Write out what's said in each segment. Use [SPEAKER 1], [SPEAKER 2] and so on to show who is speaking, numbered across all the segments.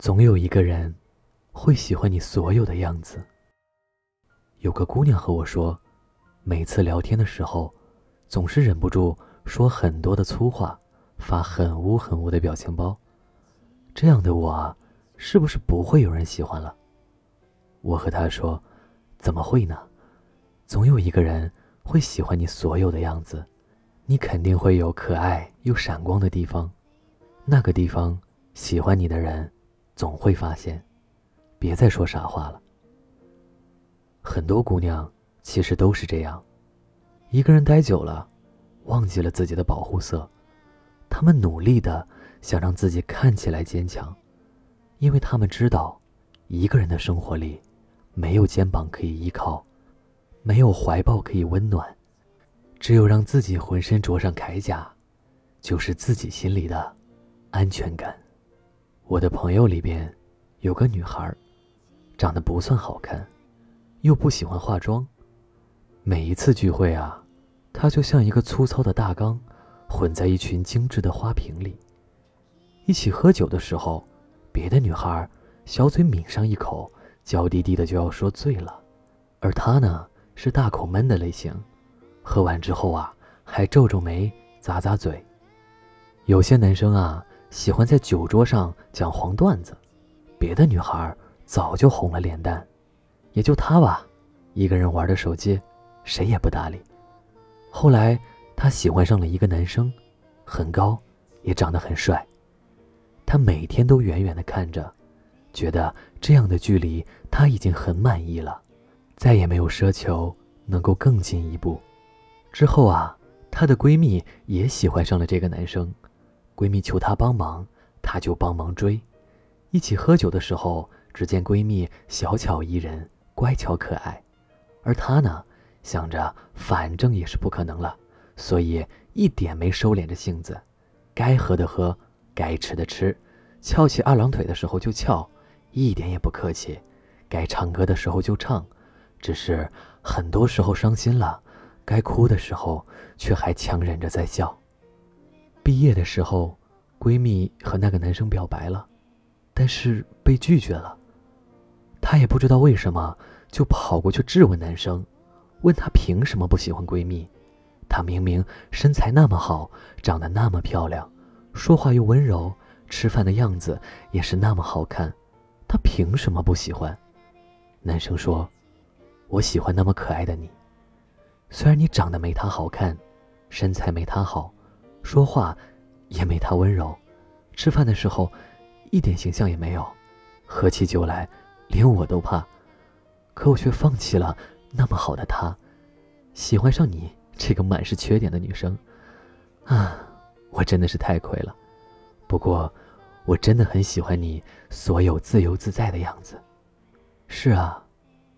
[SPEAKER 1] 总有一个人会喜欢你所有的样子。有个姑娘和我说，每次聊天的时候，总是忍不住说很多的粗话，发很污很污的表情包。这样的我，是不是不会有人喜欢了？我和她说，怎么会呢？总有一个人会喜欢你所有的样子，你肯定会有可爱又闪光的地方，那个地方喜欢你的人。总会发现，别再说傻话了。很多姑娘其实都是这样，一个人待久了，忘记了自己的保护色，她们努力的想让自己看起来坚强，因为她们知道，一个人的生活里，没有肩膀可以依靠，没有怀抱可以温暖，只有让自己浑身着上铠甲，就是自己心里的安全感。我的朋友里边，有个女孩，长得不算好看，又不喜欢化妆。每一次聚会啊，她就像一个粗糙的大缸，混在一群精致的花瓶里。一起喝酒的时候，别的女孩小嘴抿上一口，娇滴滴的就要说醉了，而她呢是大口闷的类型，喝完之后啊还皱皱眉、咂咂嘴。有些男生啊。喜欢在酒桌上讲黄段子，别的女孩早就红了脸蛋，也就他吧，一个人玩着手机，谁也不搭理。后来他喜欢上了一个男生，很高，也长得很帅。他每天都远远的看着，觉得这样的距离他已经很满意了，再也没有奢求能够更进一步。之后啊，她的闺蜜也喜欢上了这个男生。闺蜜求她帮忙，她就帮忙追。一起喝酒的时候，只见闺蜜小巧宜人、乖巧可爱，而她呢，想着反正也是不可能了，所以一点没收敛着性子，该喝的喝，该吃的吃，翘起二郎腿的时候就翘，一点也不客气。该唱歌的时候就唱，只是很多时候伤心了，该哭的时候却还强忍着在笑。毕业的时候，闺蜜和那个男生表白了，但是被拒绝了。她也不知道为什么，就跑过去质问男生，问他凭什么不喜欢闺蜜？她明明身材那么好，长得那么漂亮，说话又温柔，吃饭的样子也是那么好看，她凭什么不喜欢？男生说：“我喜欢那么可爱的你，虽然你长得没她好看，身材没她好。”说话也没他温柔，吃饭的时候一点形象也没有，喝起酒来连我都怕，可我却放弃了那么好的他，喜欢上你这个满是缺点的女生，啊，我真的是太亏了。不过，我真的很喜欢你所有自由自在的样子。是啊，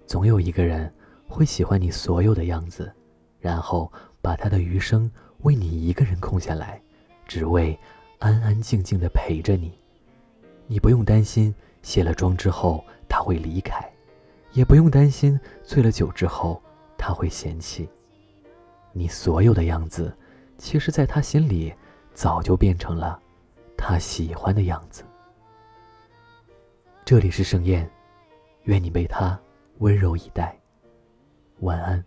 [SPEAKER 1] 总有一个人会喜欢你所有的样子，然后把他的余生。为你一个人空下来，只为安安静静的陪着你。你不用担心卸了妆之后他会离开，也不用担心醉了酒之后他会嫌弃。你所有的样子，其实在他心里早就变成了他喜欢的样子。这里是盛宴，愿你被他温柔以待。晚安。